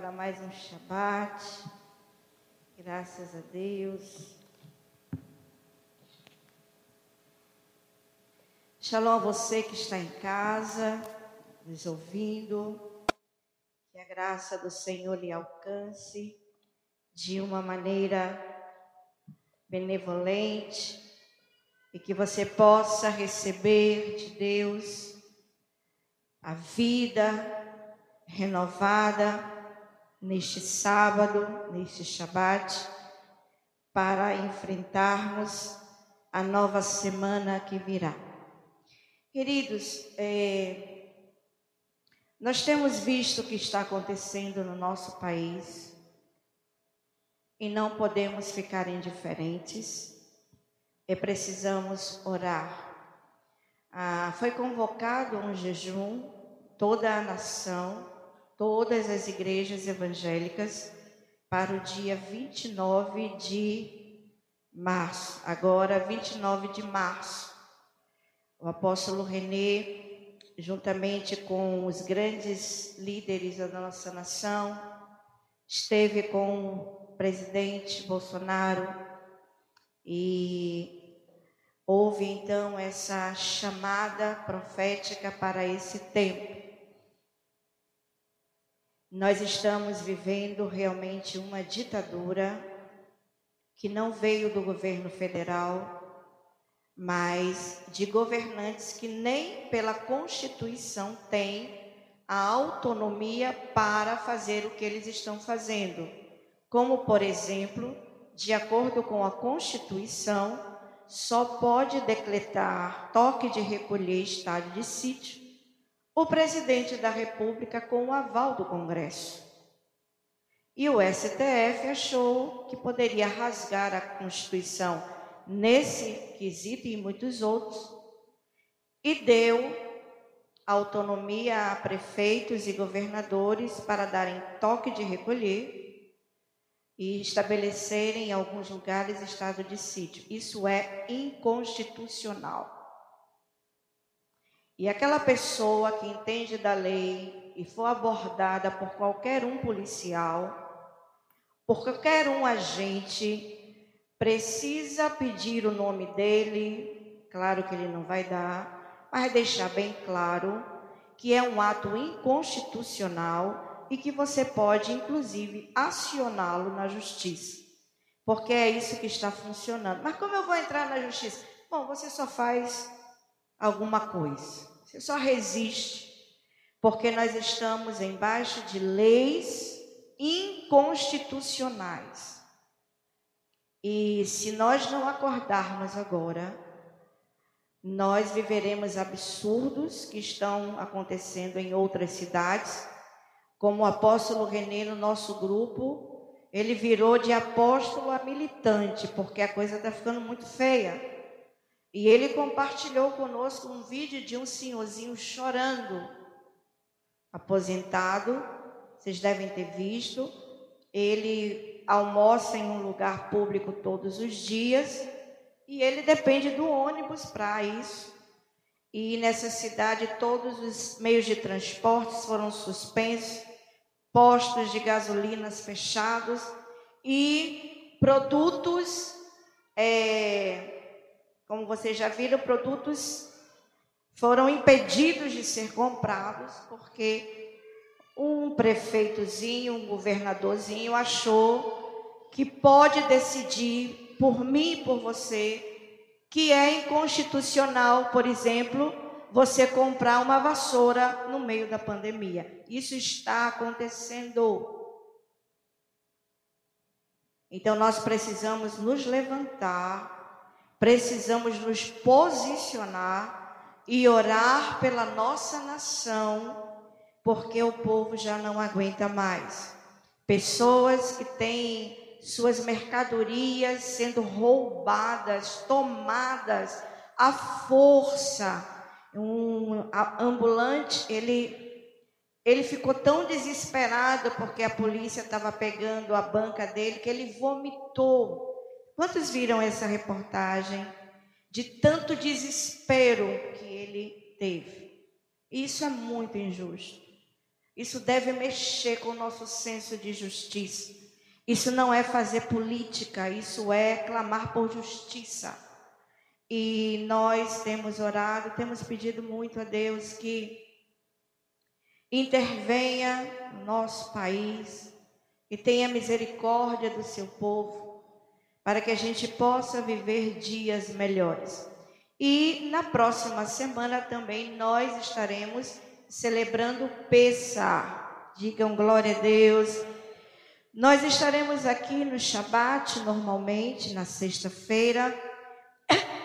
Para mais um Shabat. Graças a Deus. Shalom a você que está em casa, nos ouvindo. Que a graça do Senhor lhe alcance de uma maneira benevolente e que você possa receber de Deus a vida renovada neste sábado, neste Shabat, para enfrentarmos a nova semana que virá. Queridos, é, nós temos visto o que está acontecendo no nosso país e não podemos ficar indiferentes, e precisamos orar. Ah, foi convocado um jejum, toda a nação, todas as igrejas evangélicas para o dia 29 de março. Agora, 29 de março, o apóstolo René, juntamente com os grandes líderes da nossa nação, esteve com o presidente Bolsonaro e houve então essa chamada profética para esse tempo. Nós estamos vivendo realmente uma ditadura que não veio do governo federal, mas de governantes que nem pela Constituição têm a autonomia para fazer o que eles estão fazendo. Como, por exemplo, de acordo com a Constituição, só pode decretar toque de recolher estado de sítio o presidente da República com o aval do Congresso. E o STF achou que poderia rasgar a Constituição nesse quesito e muitos outros e deu autonomia a prefeitos e governadores para darem toque de recolher e estabelecerem em alguns lugares estado de sítio. Isso é inconstitucional. E aquela pessoa que entende da lei e for abordada por qualquer um policial, por qualquer um agente, precisa pedir o nome dele, claro que ele não vai dar, mas deixar bem claro que é um ato inconstitucional e que você pode, inclusive, acioná-lo na justiça. Porque é isso que está funcionando. Mas como eu vou entrar na justiça? Bom, você só faz alguma coisa. Você só resiste porque nós estamos embaixo de leis inconstitucionais. E se nós não acordarmos agora, nós viveremos absurdos que estão acontecendo em outras cidades, como o apóstolo René no nosso grupo, ele virou de apóstolo a militante, porque a coisa está ficando muito feia. E ele compartilhou conosco um vídeo de um senhorzinho chorando, aposentado, vocês devem ter visto. Ele almoça em um lugar público todos os dias e ele depende do ônibus para isso. E nessa cidade todos os meios de transporte foram suspensos, postos de gasolinas fechados e produtos é, como vocês já viram, produtos foram impedidos de ser comprados porque um prefeitozinho, um governadorzinho achou que pode decidir por mim e por você que é inconstitucional, por exemplo, você comprar uma vassoura no meio da pandemia. Isso está acontecendo. Então nós precisamos nos levantar precisamos nos posicionar e orar pela nossa nação, porque o povo já não aguenta mais. Pessoas que têm suas mercadorias sendo roubadas, tomadas à força. Um ambulante, ele ele ficou tão desesperado porque a polícia estava pegando a banca dele que ele vomitou Quantos viram essa reportagem de tanto desespero que ele teve? Isso é muito injusto. Isso deve mexer com o nosso senso de justiça. Isso não é fazer política, isso é clamar por justiça. E nós temos orado, temos pedido muito a Deus que intervenha no nosso país e tenha misericórdia do seu povo, para que a gente possa viver dias melhores. E na próxima semana também nós estaremos celebrando Pessah. Digam glória a Deus. Nós estaremos aqui no Shabat, normalmente, na sexta-feira.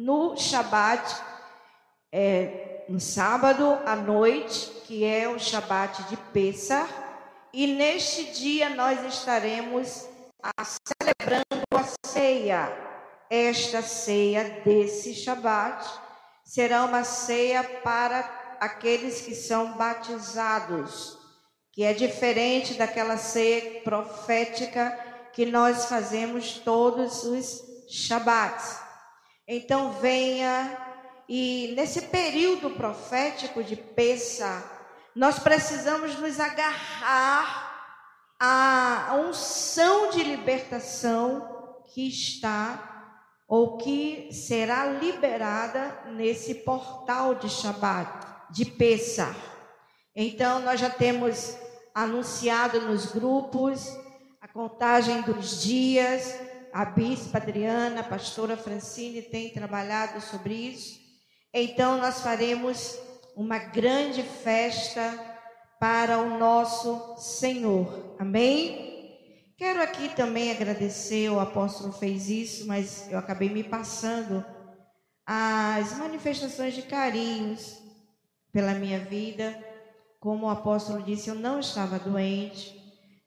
No Shabat, é, no sábado à noite, que é o Shabat de Pessah. E neste dia nós estaremos celebrando a ceia. Esta ceia desse Shabat será uma ceia para aqueles que são batizados, que é diferente daquela ceia profética que nós fazemos todos os Shabats. Então venha e nesse período profético de Pessa, nós precisamos nos agarrar à unção de libertação que está ou que será liberada nesse portal de Shabat, de Pessah. Então, nós já temos anunciado nos grupos a contagem dos dias, a bispa Adriana, a pastora Francine tem trabalhado sobre isso. Então, nós faremos uma grande festa para o nosso Senhor. Amém? Quero aqui também agradecer, o apóstolo fez isso, mas eu acabei me passando as manifestações de carinhos pela minha vida. Como o apóstolo disse, eu não estava doente,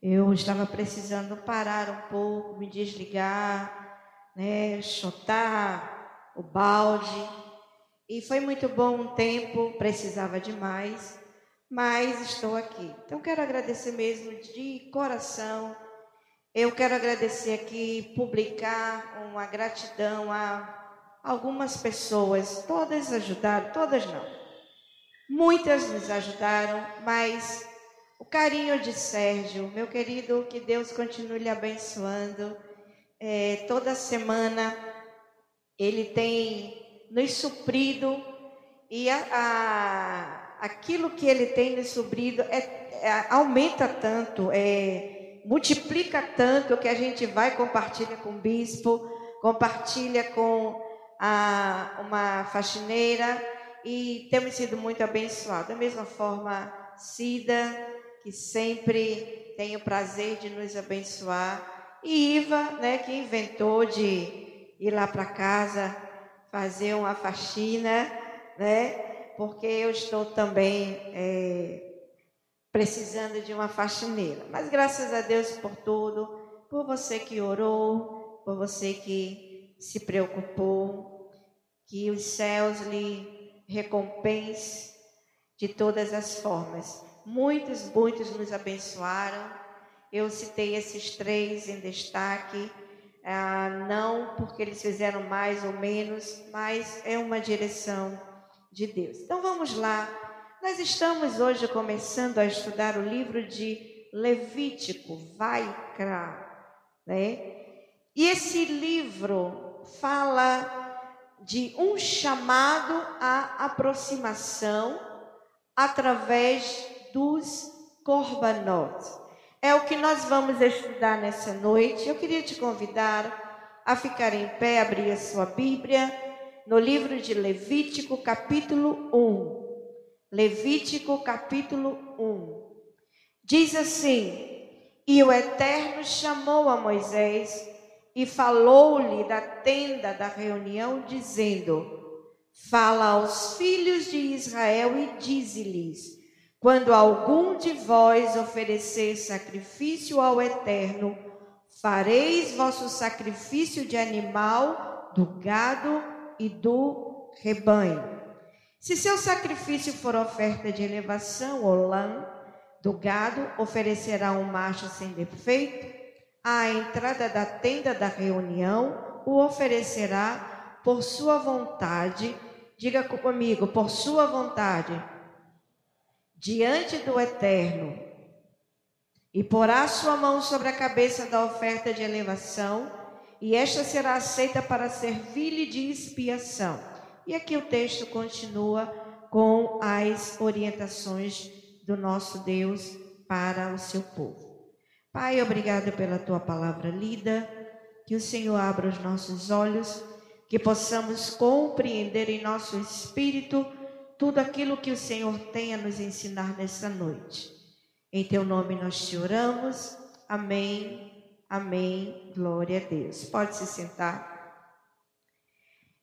eu estava precisando parar um pouco, me desligar, né, chutar o balde. E foi muito bom um tempo, precisava demais, mas estou aqui. Então quero agradecer mesmo de coração eu quero agradecer aqui, publicar uma gratidão a algumas pessoas. Todas ajudaram, todas não. Muitas nos ajudaram, mas o carinho de Sérgio, meu querido, que Deus continue lhe abençoando. É, toda semana ele tem nos suprido e a, a, aquilo que ele tem nos suprido é, é, aumenta tanto. É, multiplica tanto que a gente vai compartilha com o bispo, compartilha com a, uma faxineira e temos sido muito abençoados. Da mesma forma, Cida, que sempre tem o prazer de nos abençoar, e Iva, né, que inventou de ir lá para casa fazer uma faxina, né, porque eu estou também é, precisando de uma faxineira. Mas graças a Deus por tudo, por você que orou, por você que se preocupou, que os céus lhe recompense de todas as formas. Muitos, muitos nos abençoaram. Eu citei esses três em destaque, ah, não porque eles fizeram mais ou menos, mas é uma direção de Deus. Então vamos lá nós estamos hoje começando a estudar o livro de Levítico, Vaikra, né? E esse livro fala de um chamado à aproximação através dos korbanot. É o que nós vamos estudar nessa noite. Eu queria te convidar a ficar em pé, abrir a sua Bíblia no livro de Levítico, capítulo 1. Levítico capítulo 1. Diz assim: E o Eterno chamou a Moisés e falou-lhe da tenda da reunião, dizendo: Fala aos filhos de Israel e dize-lhes: Quando algum de vós oferecer sacrifício ao Eterno, fareis vosso sacrifício de animal, do gado e do rebanho. Se seu sacrifício for oferta de elevação ou lã do gado, oferecerá um macho sem defeito. À entrada da tenda da reunião, o oferecerá por sua vontade. Diga comigo, por sua vontade. diante do Eterno e porá sua mão sobre a cabeça da oferta de elevação, e esta será aceita para servir-lhe de expiação. E aqui o texto continua com as orientações do nosso Deus para o seu povo. Pai, obrigado pela tua palavra lida, que o Senhor abra os nossos olhos, que possamos compreender em nosso espírito tudo aquilo que o Senhor tem a nos ensinar nessa noite. Em teu nome nós te oramos. Amém. Amém. Glória a Deus. Pode se sentar.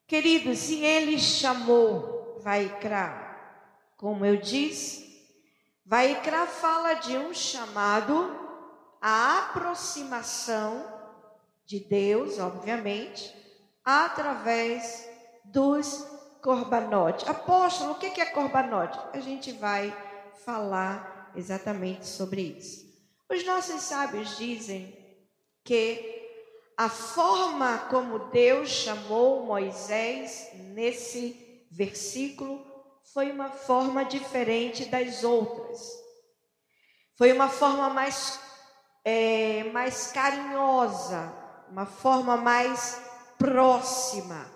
Queridos, se ele chamou Vaikra, como eu disse, Vaikra fala de um chamado à aproximação de Deus, obviamente, através dos corbanote. Apóstolo, o que é corbanote? A gente vai falar exatamente sobre isso. Os nossos sábios dizem que a forma como Deus chamou Moisés nesse versículo foi uma forma diferente das outras. Foi uma forma mais, é, mais carinhosa, uma forma mais próxima.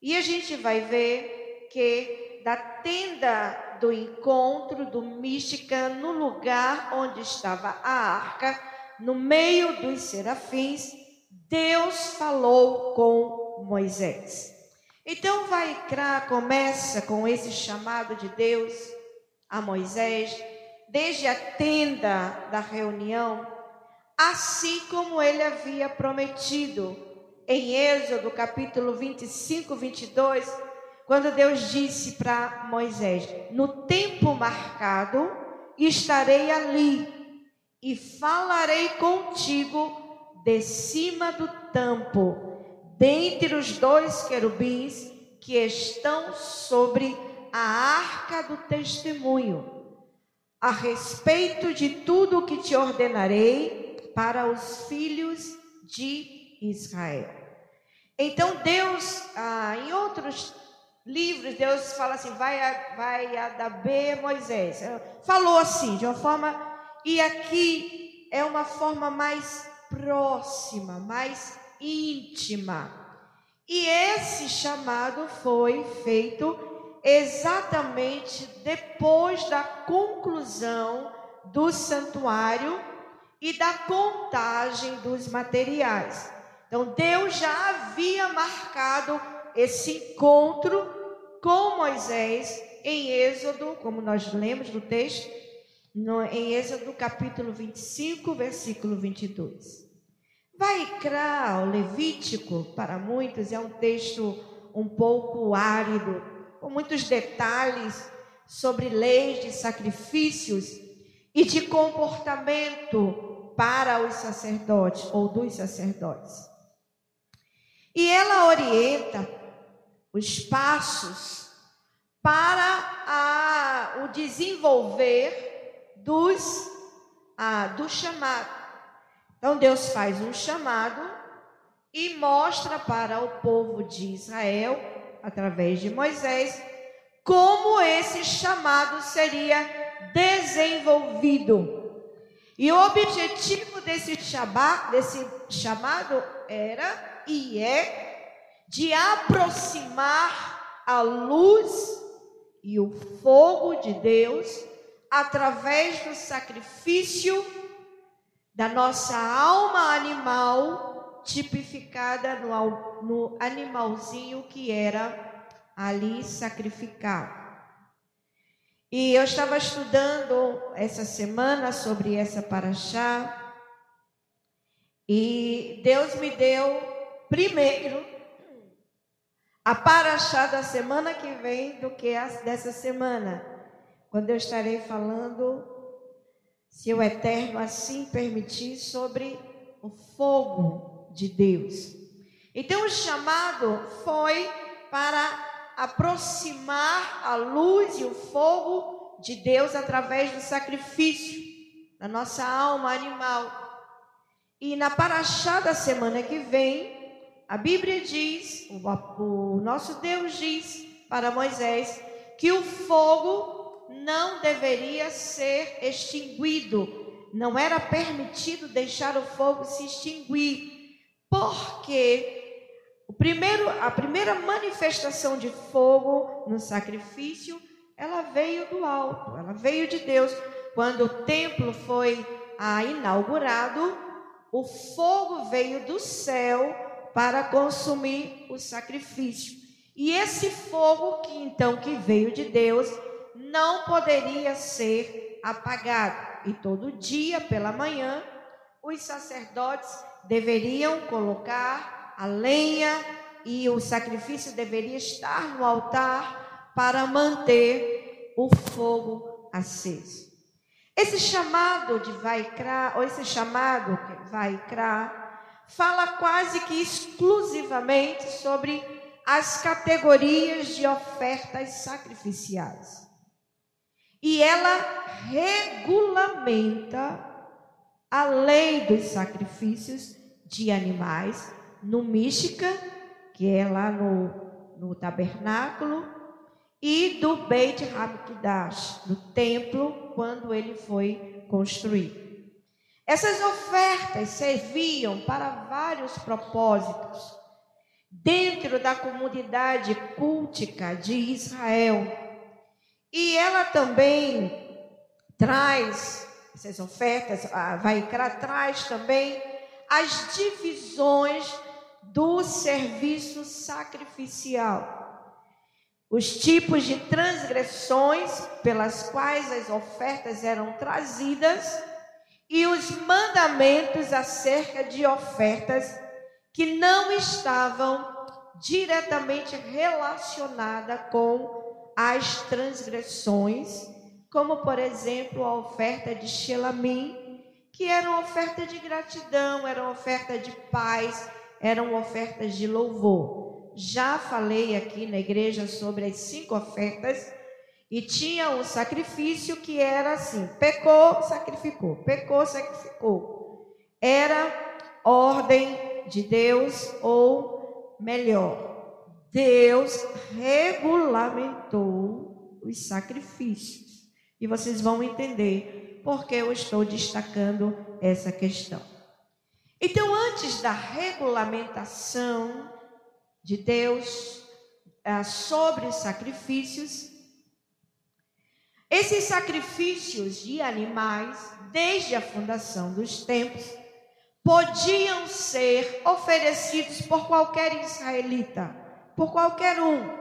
E a gente vai ver que da tenda do encontro do mística, no lugar onde estava a arca, no meio dos serafins, Deus falou com Moisés. Então Vaikra começa com esse chamado de Deus a Moisés, desde a tenda da reunião, assim como ele havia prometido em Êxodo capítulo 25, 22, quando Deus disse para Moisés: No tempo marcado estarei ali e falarei contigo de cima do tampo, dentre os dois querubins que estão sobre a arca do testemunho, a respeito de tudo o que te ordenarei para os filhos de Israel. Então Deus, ah, em outros livros, Deus fala assim, vai, vai adaber Moisés. Falou assim, de uma forma, e aqui é uma forma mais próxima, mais íntima. E esse chamado foi feito exatamente depois da conclusão do santuário e da contagem dos materiais. Então Deus já havia marcado esse encontro com Moisés em Êxodo, como nós lemos no texto, no, em Êxodo capítulo 25, versículo 22. Vaikra, o Levítico, para muitos é um texto um pouco árido, com muitos detalhes sobre leis de sacrifícios e de comportamento para os sacerdotes ou dos sacerdotes. E ela orienta os passos para a, o desenvolver dos, a, do chamado. Então Deus faz um chamado e mostra para o povo de Israel, através de Moisés, como esse chamado seria desenvolvido. E o objetivo desse, chaba, desse chamado era e é de aproximar a luz e o fogo de Deus através do sacrifício da nossa alma animal, tipificada no, no animalzinho que era ali sacrificado. E eu estava estudando essa semana sobre essa paraxá, e Deus me deu primeiro a paraxá da semana que vem do que a dessa semana, quando eu estarei falando, se o Eterno assim permitir, sobre o fogo de Deus. Então, o chamado foi para aproximar a luz e o fogo de Deus através do sacrifício da nossa alma animal. E na paraxá da semana que vem, a Bíblia diz, o, nosso Deus diz para Moisés que o fogo não deveria ser extinguido. Não era permitido deixar o fogo se extinguir, porque o primeiro, a primeira manifestação de fogo no sacrifício, ela veio do alto, ela veio de Deus. Quando o templo foi ah, inaugurado, o fogo veio do céu para consumir o sacrifício. E esse fogo que então que veio de Deus não poderia ser apagado. E todo dia pela manhã os sacerdotes deveriam colocar a lenha e o sacrifício deveria estar no altar para manter o fogo aceso. Esse chamado de Vaikra, ou esse chamado Vaikra, fala quase que exclusivamente sobre as categorias de ofertas sacrificiais. E ela regulamenta a lei dos sacrifícios de animais no Mística, que é lá no, no tabernáculo, e do Beit Hamikdash, do templo, quando ele foi construído. Essas ofertas serviam para vários propósitos dentro da comunidade cultica de Israel. E ela também traz, essas ofertas, a Vaikra traz também as divisões do serviço sacrificial. Os tipos de transgressões pelas quais as ofertas eram trazidas e os mandamentos acerca de ofertas que não estavam diretamente relacionadas com as transgressões, como por exemplo a oferta de Shelamim, que era uma oferta de gratidão, era uma oferta de paz, eram ofertas de louvor já falei aqui na igreja sobre as cinco ofertas e tinha um sacrifício que era assim: pecou, sacrificou, pecou, sacrificou. Era ordem de Deus, ou melhor, Deus regulamentou os sacrifícios. E vocês vão entender porque eu estou destacando essa questão. Então, antes da regulamentação, de Deus uh, sobre os sacrifícios. Esses sacrifícios de animais, desde a fundação dos tempos, podiam ser oferecidos por qualquer israelita, por qualquer um.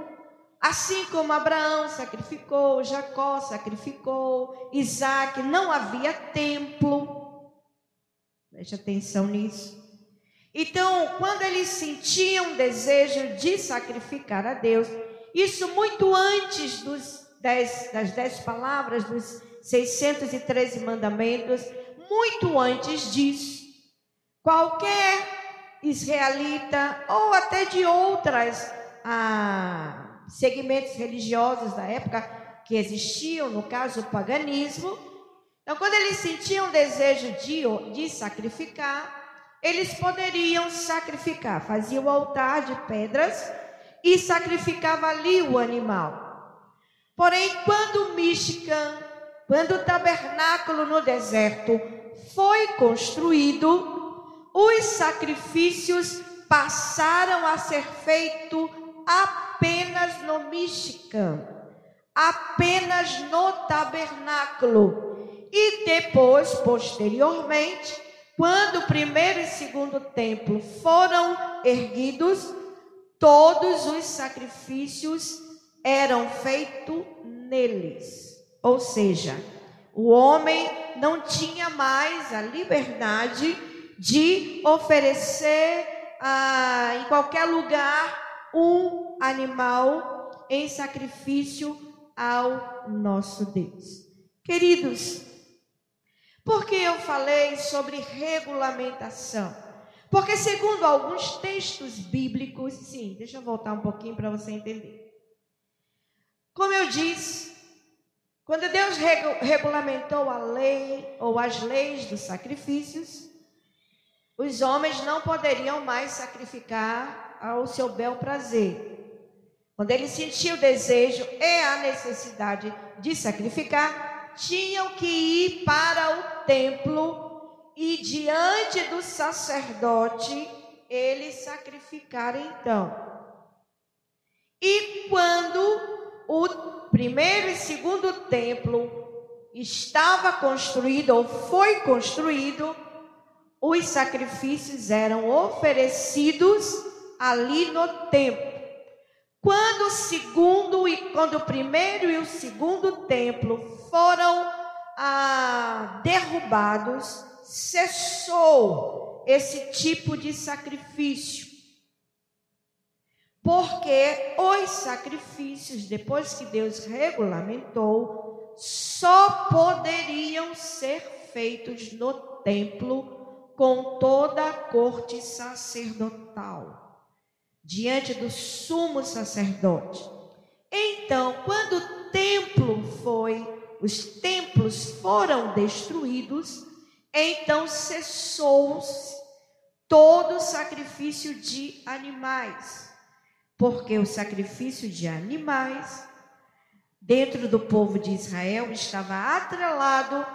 Assim como Abraão sacrificou, Jacó sacrificou, Isaac, não havia templo. Preste atenção nisso. Então, quando eles sentiam desejo de sacrificar a Deus, isso muito antes dez, das dez palavras, dos 613 mandamentos, muito antes disso, qualquer israelita ou até de outras ah, segmentos religiosos da época que existiam, no caso o paganismo, então quando eles sentiam desejo de, de sacrificar, eles poderiam sacrificar, faziam o altar de pedras e sacrificava ali o animal. Porém, quando o Michigan, quando o tabernáculo no deserto foi construído, os sacrifícios passaram a ser feitos apenas no Michigan, apenas no tabernáculo. E depois, posteriormente, quando o primeiro e segundo templo foram erguidos, todos os sacrifícios eram feitos neles. Ou seja, o homem não tinha mais a liberdade de oferecer ah, em qualquer lugar um animal em sacrifício ao nosso Deus. Queridos, por que eu falei sobre regulamentação? Porque, segundo alguns textos bíblicos, sim, deixa eu voltar um pouquinho para você entender. Como eu disse, quando Deus regulamentou a lei ou as leis dos sacrifícios, os homens não poderiam mais sacrificar ao seu bel prazer. quando ele sentia o desejo e a necessidade de sacrificar, tinham que ir para o templo e diante do sacerdote eles sacrificarem então. E quando o primeiro e segundo templo estava construído ou foi construído, os sacrifícios eram oferecidos ali no templo. Quando o segundo e quando o primeiro e o segundo templo foram ah, derrubados, cessou esse tipo de sacrifício. Porque os sacrifícios, depois que Deus regulamentou, só poderiam ser feitos no templo com toda a corte sacerdotal, diante do sumo sacerdote. Então, quando o templo foi, os templos foram destruídos, então cessou todo o sacrifício de animais porque o sacrifício de animais dentro do povo de Israel estava atrelado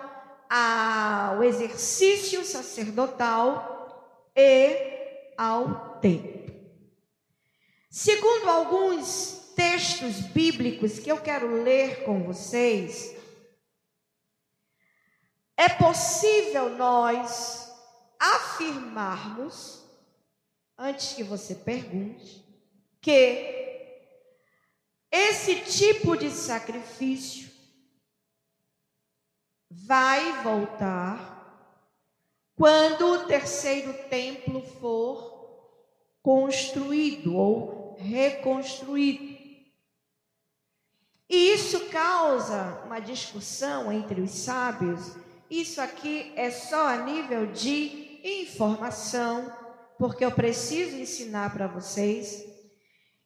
ao exercício sacerdotal e ao templo. Segundo alguns textos bíblicos que eu quero ler com vocês, é possível nós afirmarmos, antes que você pergunte, que esse tipo de sacrifício vai voltar quando o terceiro templo for construído ou reconstruído. E isso causa uma discussão entre os sábios. Isso aqui é só a nível de informação, porque eu preciso ensinar para vocês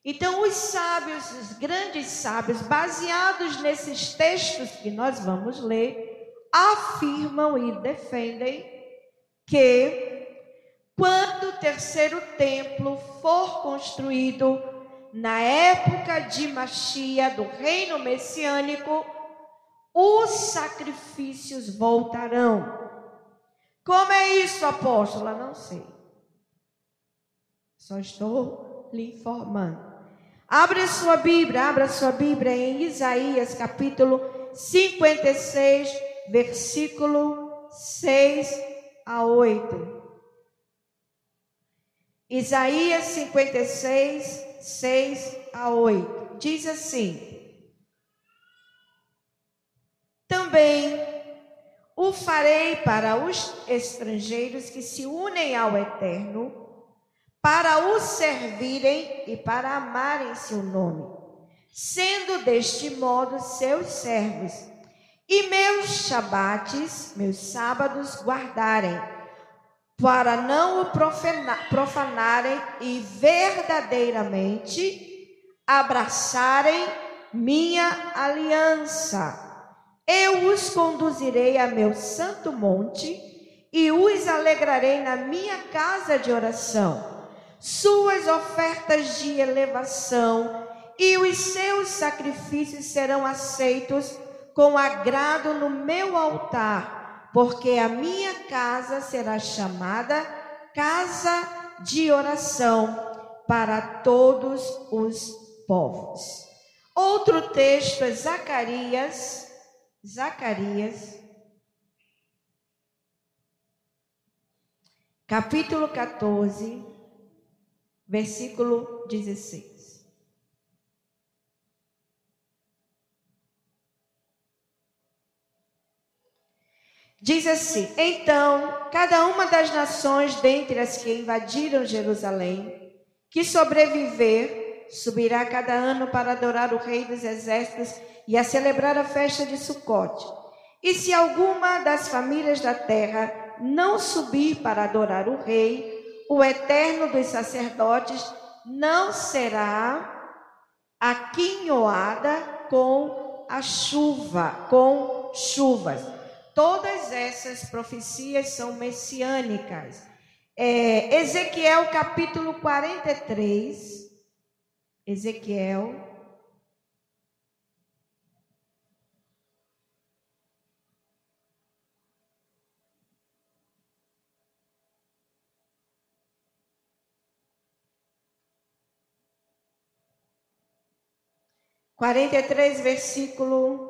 então, os sábios, os grandes sábios, baseados nesses textos que nós vamos ler, afirmam e defendem que quando o terceiro templo for construído, na época de Machia, do reino messiânico, os sacrifícios voltarão. Como é isso, apóstola? Não sei. Só estou lhe informando. Abra sua Bíblia, abra sua Bíblia em Isaías capítulo 56, versículo 6 a 8. Isaías 56, 6 a 8. Diz assim: Também o farei para os estrangeiros que se unem ao Eterno para o servirem e para amarem seu nome, sendo deste modo seus servos, e meus shabates, meus sábados, guardarem, para não o profanarem e verdadeiramente abraçarem minha aliança. Eu os conduzirei a meu santo monte e os alegrarei na minha casa de oração suas ofertas de elevação e os seus sacrifícios serão aceitos com agrado no meu altar, porque a minha casa será chamada casa de oração para todos os povos. Outro texto é Zacarias, Zacarias, capítulo 14, versículo 16. Diz assim: Então, cada uma das nações dentre as que invadiram Jerusalém, que sobreviver, subirá cada ano para adorar o Rei dos Exércitos e a celebrar a festa de Sucote. E se alguma das famílias da terra não subir para adorar o Rei, o eterno dos sacerdotes não será aquinhoada com a chuva, com chuvas. Todas essas profecias são messiânicas. É, Ezequiel capítulo 43. Ezequiel. Quarenta e três, versículo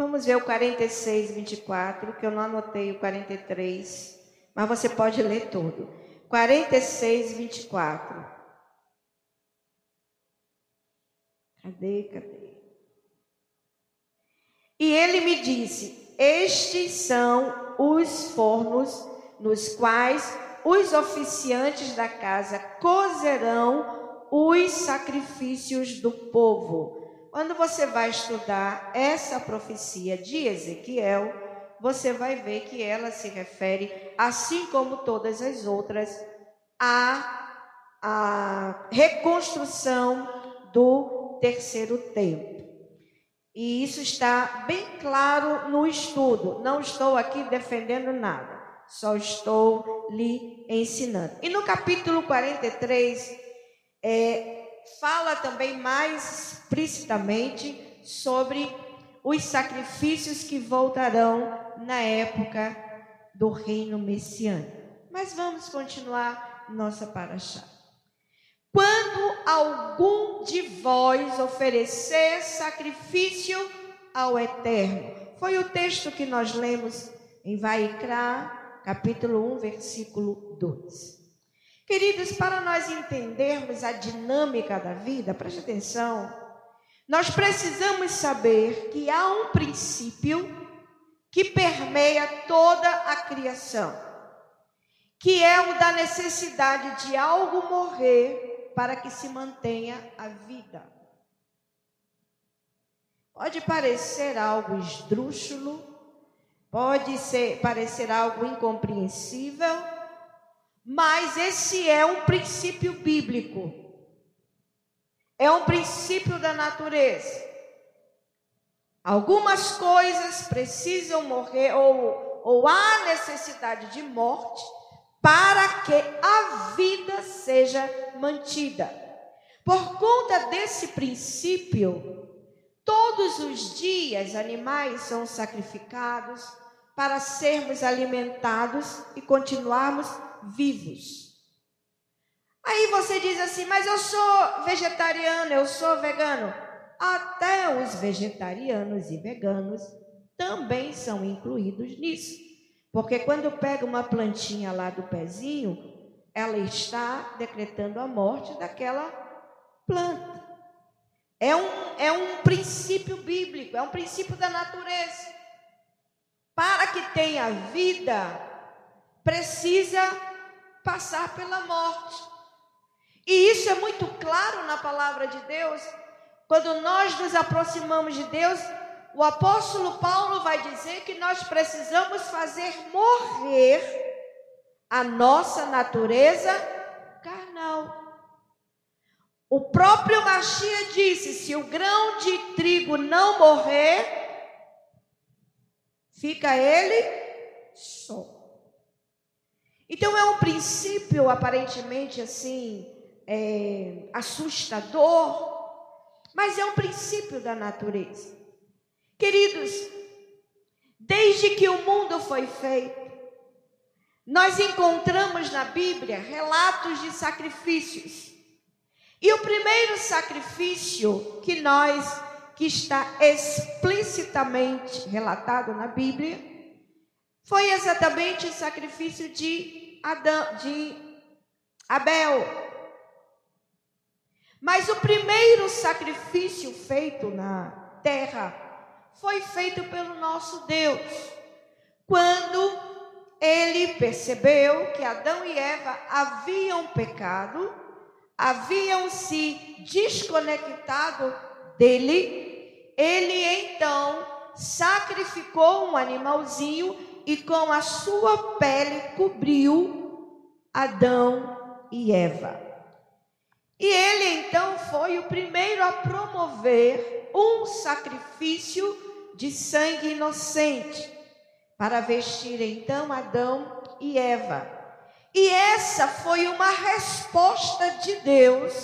Vamos ver o 46, 24, que eu não anotei o 43, mas você pode ler todo. 46, 24. Cadê, cadê? E ele me disse: Estes são os fornos nos quais os oficiantes da casa cozerão os sacrifícios do povo. Quando você vai estudar essa profecia de Ezequiel, você vai ver que ela se refere, assim como todas as outras, à, à reconstrução do terceiro templo. E isso está bem claro no estudo. Não estou aqui defendendo nada, só estou lhe ensinando. E no capítulo 43, é, fala também mais explicitamente sobre os sacrifícios que voltarão na época do reino messiânico. Mas vamos continuar nossa paraxá. Quando algum de vós oferecer sacrifício ao Eterno. Foi o texto que nós lemos em Vaikra, capítulo 1, versículo 2. Queridos, para nós entendermos a dinâmica da vida, preste atenção, nós precisamos saber que há um princípio que permeia toda a criação, que é o da necessidade de algo morrer para que se mantenha a vida. Pode parecer algo esdrúxulo, pode ser, parecer algo incompreensível, mas esse é um princípio bíblico. É um princípio da natureza. Algumas coisas precisam morrer ou, ou há necessidade de morte para que a vida seja mantida. Por conta desse princípio, todos os dias animais são sacrificados para sermos alimentados e continuarmos vivos. Aí você diz assim: Mas eu sou vegetariano, eu sou vegano. Até os vegetarianos e veganos também são incluídos nisso. Porque quando pega uma plantinha lá do pezinho, ela está decretando a morte daquela planta. É um, é um princípio bíblico, é um princípio da natureza. Para que tenha vida, precisa passar pela morte. E isso é muito claro na palavra de Deus. Quando nós nos aproximamos de Deus, o apóstolo Paulo vai dizer que nós precisamos fazer morrer a nossa natureza carnal. O próprio Machia disse: se o grão de trigo não morrer, fica ele só. Então é um princípio aparentemente assim é, assustador, mas é um princípio da natureza. Queridos, desde que o mundo foi feito, nós encontramos na Bíblia relatos de sacrifícios. E o primeiro sacrifício que nós, que está explicitamente relatado na Bíblia, foi exatamente o sacrifício de Adão, de Abel. Mas o primeiro sacrifício feito na terra foi feito pelo nosso Deus. Quando ele percebeu que Adão e Eva haviam pecado, haviam se desconectado dele, ele então sacrificou um animalzinho e com a sua pele cobriu Adão e Eva. E ele então foi o primeiro a promover um sacrifício de sangue inocente, para vestir então Adão e Eva. E essa foi uma resposta de Deus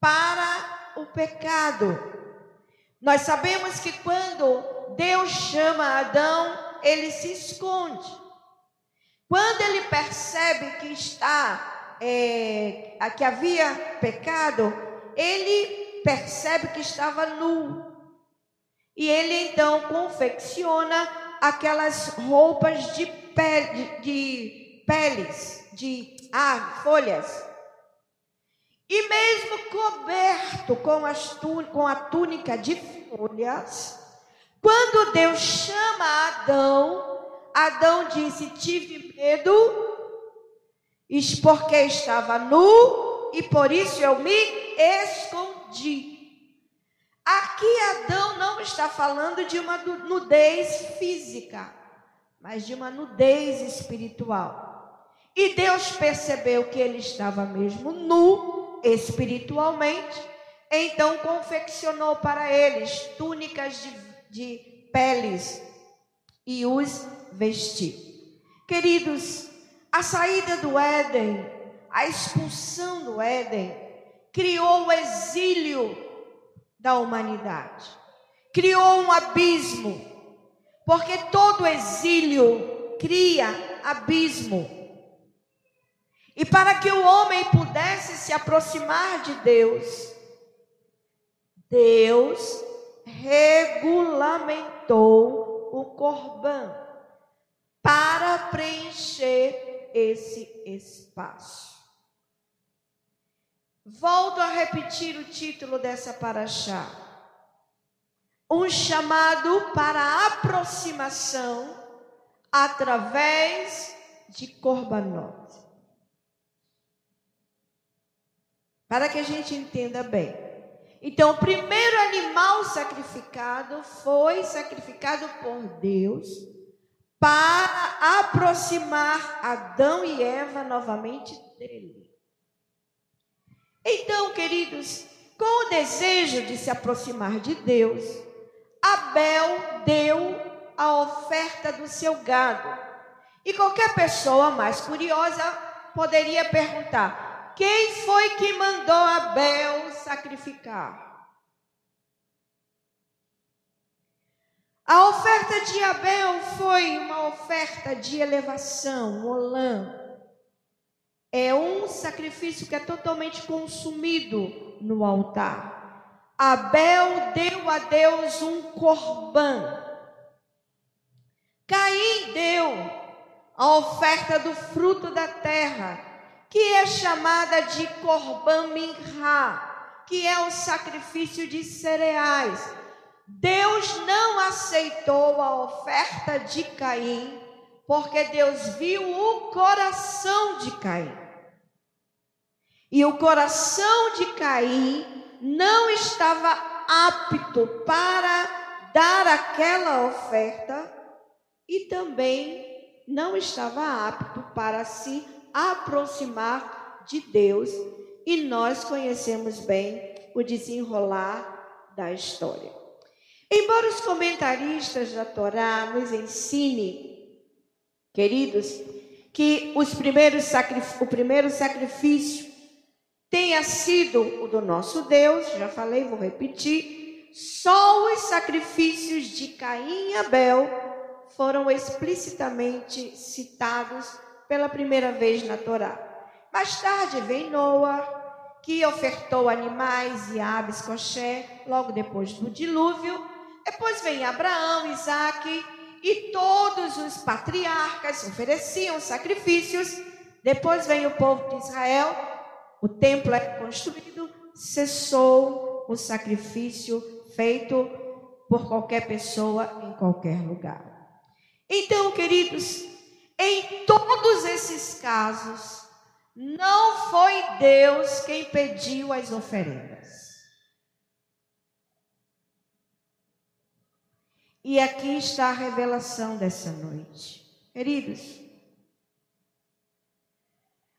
para o pecado. Nós sabemos que quando Deus chama Adão, ele se esconde. Quando ele percebe que está, é, que havia pecado, ele percebe que estava nu. E ele então confecciona aquelas roupas de, pele, de, peles, de ah, folhas. E mesmo coberto com, as, com a túnica de folhas, quando Deus chama Adão, Adão disse: Tive medo, porque estava nu e por isso eu me escondi. Aqui Adão não está falando de uma nudez física, mas de uma nudez espiritual. E Deus percebeu que ele estava mesmo nu espiritualmente, então confeccionou para eles túnicas de, de peles e os vestiu. Queridos, a saída do Éden, a expulsão do Éden, criou o exílio da humanidade, criou um abismo, porque todo exílio cria abismo. E para que o homem pudesse se aproximar de Deus, Deus regulamentou o Corban para preencher esse espaço. Volto a repetir o título dessa paraxá. Um chamado para aproximação através de Corbanot. Para que a gente entenda bem. Então, o primeiro animal sacrificado foi sacrificado por Deus para aproximar Adão e Eva novamente dele. Então, queridos, com o desejo de se aproximar de Deus, Abel deu a oferta do seu gado. E qualquer pessoa mais curiosa poderia perguntar: quem foi que mandou Abel sacrificar? A oferta de Abel foi uma oferta de elevação, olã. É um sacrifício que é totalmente consumido no altar. Abel deu a Deus um corbã. Caim deu a oferta do fruto da terra que é chamada de Corban Minha, que é o sacrifício de cereais. Deus não aceitou a oferta de Caim, porque Deus viu o coração de Caim. E o coração de Caim não estava apto para dar aquela oferta e também não estava apto para se aproximar de Deus e nós conhecemos bem o desenrolar da história. Embora os comentaristas da Torá nos ensinem, queridos, que os primeiros o primeiro sacrifício tenha sido o do nosso Deus, já falei, vou repetir, só os sacrifícios de Caim e Abel foram explicitamente citados pela primeira vez na Torá. Mais tarde vem Noa, que ofertou animais e aves coxé, logo depois do dilúvio. Depois vem Abraão, Isaac e todos os patriarcas ofereciam sacrifícios. Depois vem o povo de Israel, o templo é construído, cessou o sacrifício feito por qualquer pessoa em qualquer lugar. Então, queridos, em todos esses casos, não foi Deus quem pediu as oferendas. E aqui está a revelação dessa noite. Queridos,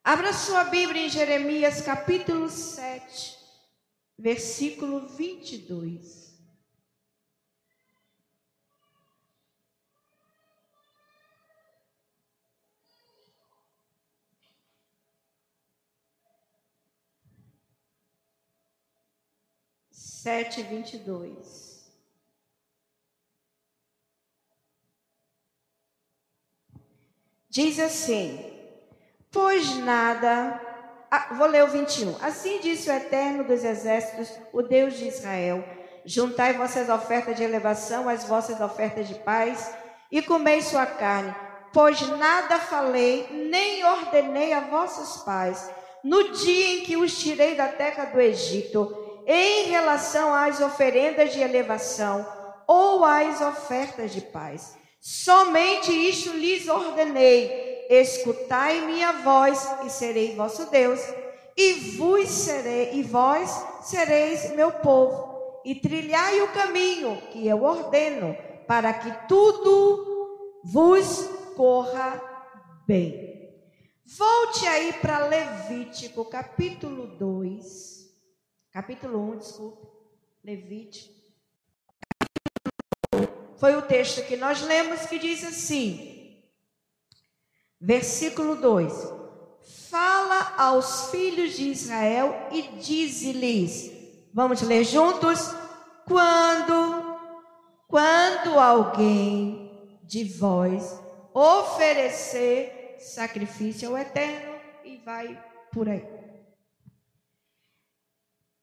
abra sua Bíblia em Jeremias capítulo 7, versículo 22. Sete vinte e dois. Diz assim: Pois nada Ah, vou ler o 21. Assim disse o Eterno dos Exércitos, o Deus de Israel: Juntai vossas ofertas de elevação às vossas ofertas de paz, e comei sua carne, pois nada falei, nem ordenei a vossos pais, no dia em que os tirei da terra do Egito, em relação às oferendas de elevação ou às ofertas de paz. Somente isto lhes ordenei: escutai minha voz e serei vosso Deus, e serei, e vós sereis meu povo, e trilhai o caminho que eu ordeno, para que tudo vos corra bem. Volte aí para Levítico, capítulo 2. Capítulo 1, desculpe. Levítico foi o texto que nós lemos que diz assim, versículo 2: Fala aos filhos de Israel e dize-lhes, vamos ler juntos? Quando, quando alguém de vós oferecer sacrifício ao Eterno, e vai por aí.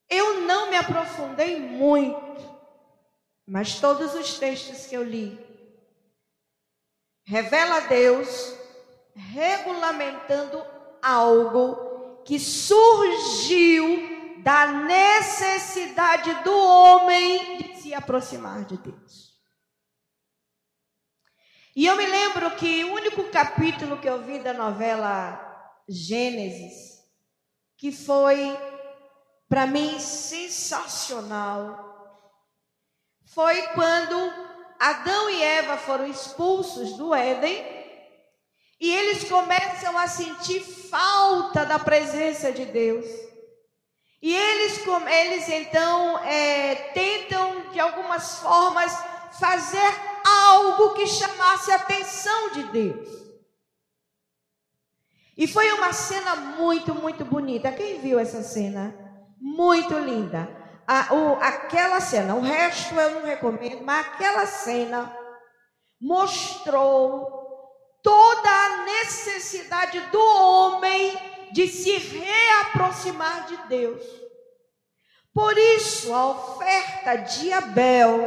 Eu não me aprofundei muito mas todos os textos que eu li revela Deus regulamentando algo que surgiu da necessidade do homem de se aproximar de Deus. E eu me lembro que o único capítulo que eu vi da novela Gênesis, que foi para mim sensacional, foi quando Adão e Eva foram expulsos do Éden e eles começam a sentir falta da presença de Deus. E eles, eles então é, tentam de algumas formas fazer algo que chamasse a atenção de Deus. E foi uma cena muito, muito bonita. Quem viu essa cena? Muito linda a, o, aquela cena, o resto eu não recomendo, mas aquela cena mostrou toda a necessidade do homem de se reaproximar de Deus. Por isso, a oferta de Abel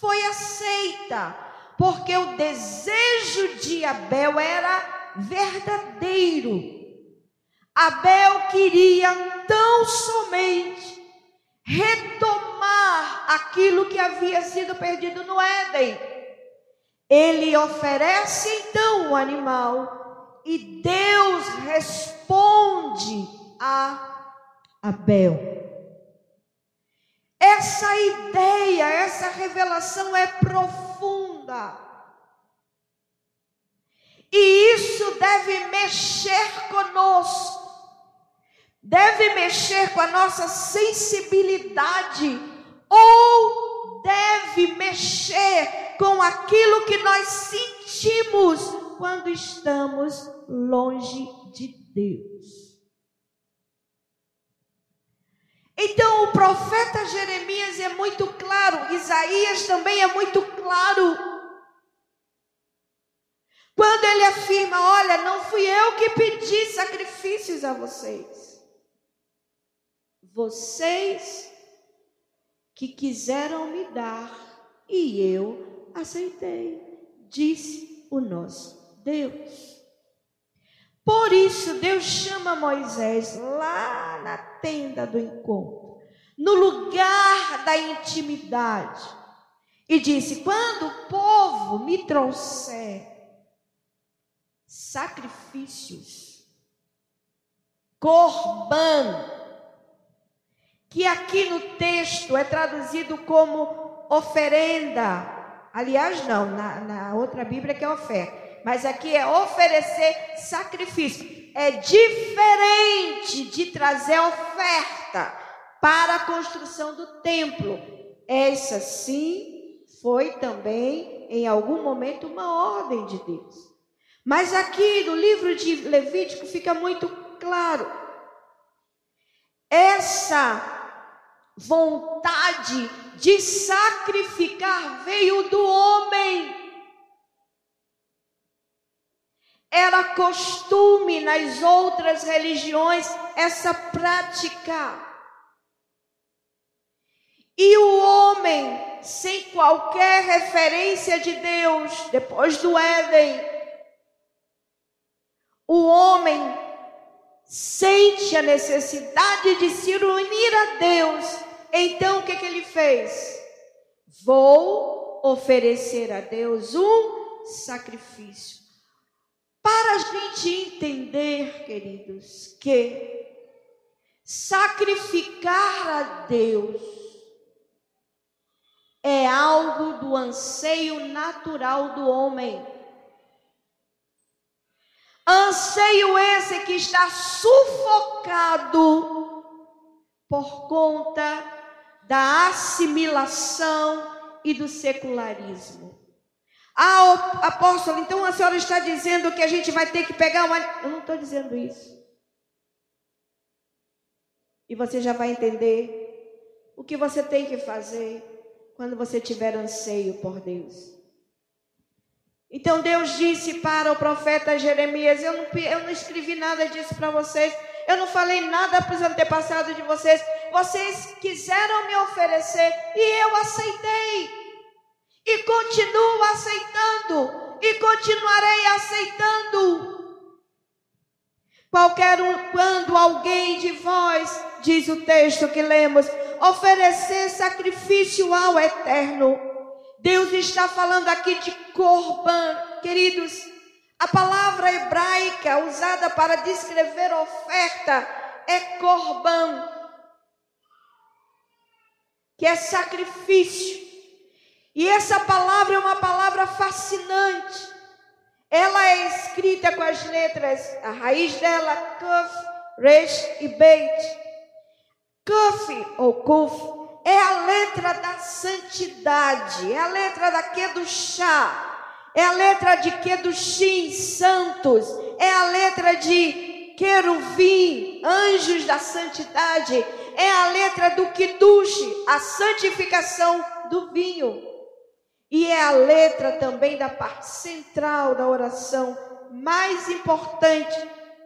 foi aceita, porque o desejo de Abel era verdadeiro. Abel queria tão somente retomar aquilo que havia sido perdido no Éden. Ele oferece então o animal e Deus responde a Abel. Essa ideia, essa revelação é profunda. E isso deve mexer conosco deve mexer com a nossa sensibilidade ou deve mexer com aquilo que nós sentimos quando estamos longe de Deus. Então o profeta Jeremias é muito claro, Isaías também é muito claro. Quando ele afirma: Olha, não fui eu que pedi sacrifícios a vocês vocês que quiseram me dar e eu aceitei, disse o nosso Deus. Por isso, Deus chama Moisés lá na tenda do encontro, no lugar da intimidade, e disse: Quando o povo me trouxer sacrifícios, corban, que aqui no texto é traduzido como oferenda. Aliás, não, na, na outra Bíblia que é oferta. Mas aqui é oferecer sacrifício. É diferente de trazer oferta para a construção do templo. Essa sim foi também, em algum momento, uma ordem de Deus. Mas aqui no livro de Levítico fica muito claro. Essa vontade de sacrificar veio do homem. Era costume nas outras religiões essa prática. E o homem, sem qualquer referência de Deus, depois do Éden, o homem sente a necessidade de se unir a Deus. Então o que, que ele fez? Vou oferecer a Deus um sacrifício. Para a gente entender, queridos, que sacrificar a Deus é algo do anseio natural do homem. Anseio esse que está sufocado por conta da assimilação e do secularismo. Ah, apóstolo, então a senhora está dizendo que a gente vai ter que pegar uma. Eu não estou dizendo isso. E você já vai entender o que você tem que fazer quando você tiver anseio por Deus. Então Deus disse para o profeta Jeremias: Eu não, eu não escrevi nada disso para vocês, eu não falei nada para os antepassados de vocês. Vocês quiseram me oferecer e eu aceitei. E continuo aceitando. E continuarei aceitando. Qualquer um, quando alguém de vós, diz o texto que lemos, oferecer sacrifício ao eterno. Deus está falando aqui de corban, queridos. A palavra hebraica usada para descrever oferta é corban, que é sacrifício. E essa palavra é uma palavra fascinante. Ela é escrita com as letras, a raiz dela, Kuf, Resh e Beit. Kuf ou Kuf é a letra da santidade, é a letra da Kedushá, é a letra de Kedushim, santos, é a letra de queruvim, anjos da santidade, é a letra do Kiddush, a santificação do vinho. E é a letra também da parte central da oração mais importante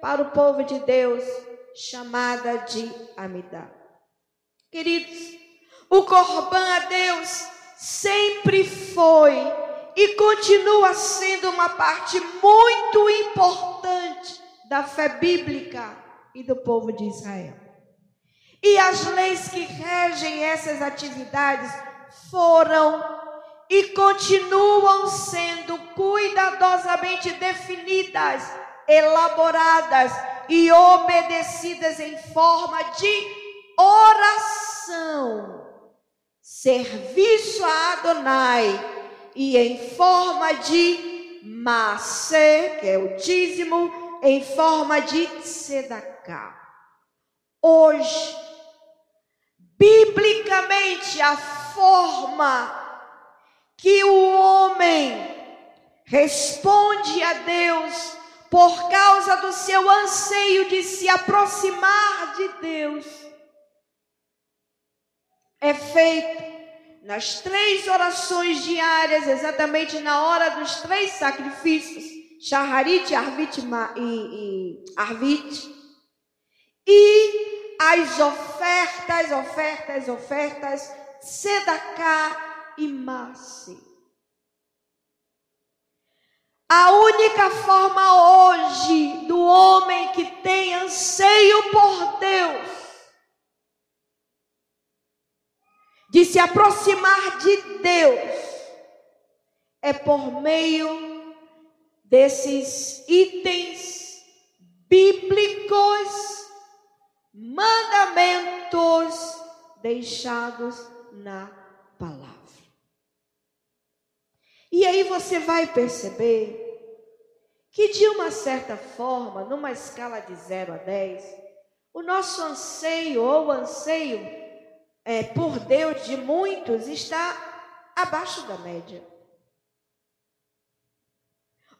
para o povo de Deus, chamada de Amidá. Queridos, o Corban a Deus sempre foi e continua sendo uma parte muito importante da fé bíblica e do povo de Israel. E as leis que regem essas atividades foram e continuam sendo cuidadosamente definidas, elaboradas e obedecidas em forma de oração, serviço a Adonai e em forma de masse, que é o dízimo, em forma de tzedakah. Hoje, biblicamente, a forma que o homem responde a Deus por causa do seu anseio de se aproximar de Deus, é feito nas três orações diárias, exatamente na hora dos três sacrifícios, Shaharit, Arvit e, e Arvit, e as ofertas, ofertas, ofertas, Sedacá e Masse. A única forma hoje do homem que tem anseio por Deus de se aproximar de Deus é por meio desses itens bíblicos, mandamentos deixados na palavra. E aí você vai perceber que, de uma certa forma, numa escala de 0 a 10, o nosso anseio ou anseio é, por Deus de muitos está abaixo da média.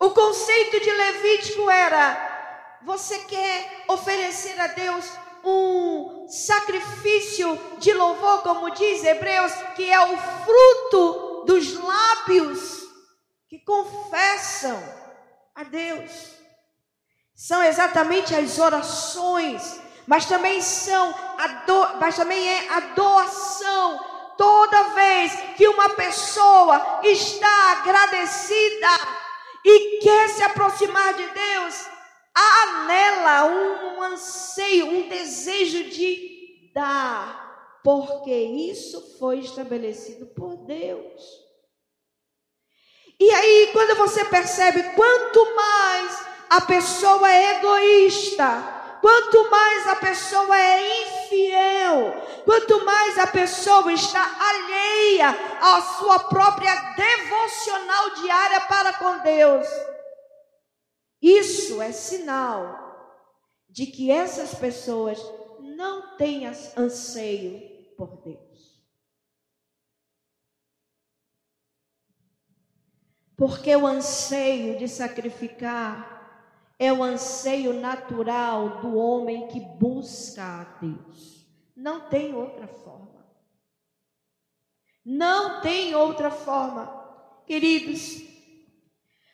O conceito de Levítico era: você quer oferecer a Deus um sacrifício de louvor, como diz Hebreus, que é o fruto dos lábios que confessam a Deus. são exatamente as orações, mas também são a do, é a doação. Toda vez que uma pessoa está agradecida e quer se aproximar de Deus, há nela um anseio, um desejo de dar, porque isso foi estabelecido por Deus. E aí, quando você percebe quanto mais a pessoa é egoísta, quanto mais a pessoa é infiel, quanto mais a pessoa está alheia à sua própria devocional diária para com Deus, isso é sinal de que essas pessoas não têm anseio por Deus. Porque o anseio de sacrificar é o anseio natural do homem que busca a Deus. Não tem outra forma. Não tem outra forma. Queridos,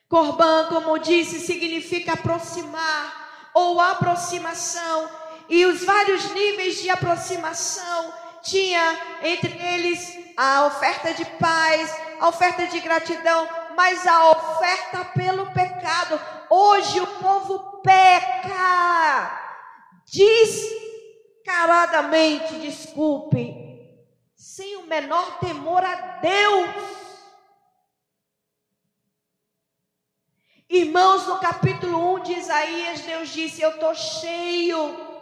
Corban, como disse, significa aproximar ou aproximação. E os vários níveis de aproximação tinha entre eles a oferta de paz, a oferta de gratidão, mas a oferta pelo pecado. Hoje o povo peca descaradamente, desculpe, sem o menor temor a Deus. Irmãos, no capítulo 1 de Isaías, Deus disse: Eu estou cheio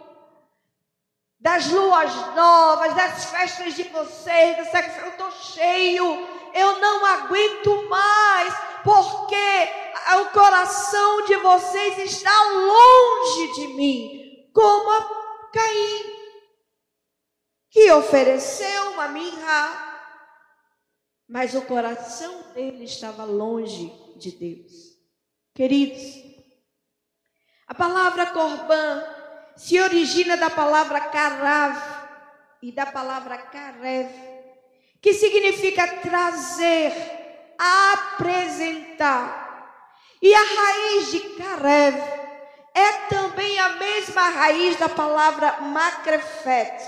das luas novas, das festas de vocês, eu estou cheio, eu não aguento mais, porque o coração de vocês está longe de mim, como a Caim, que ofereceu uma mirra, mas o coração dele estava longe de Deus. Queridos, a palavra corban se origina da palavra carav e da palavra karev, que significa trazer, apresentar. E a raiz de karev é também a mesma raiz da palavra makrefet,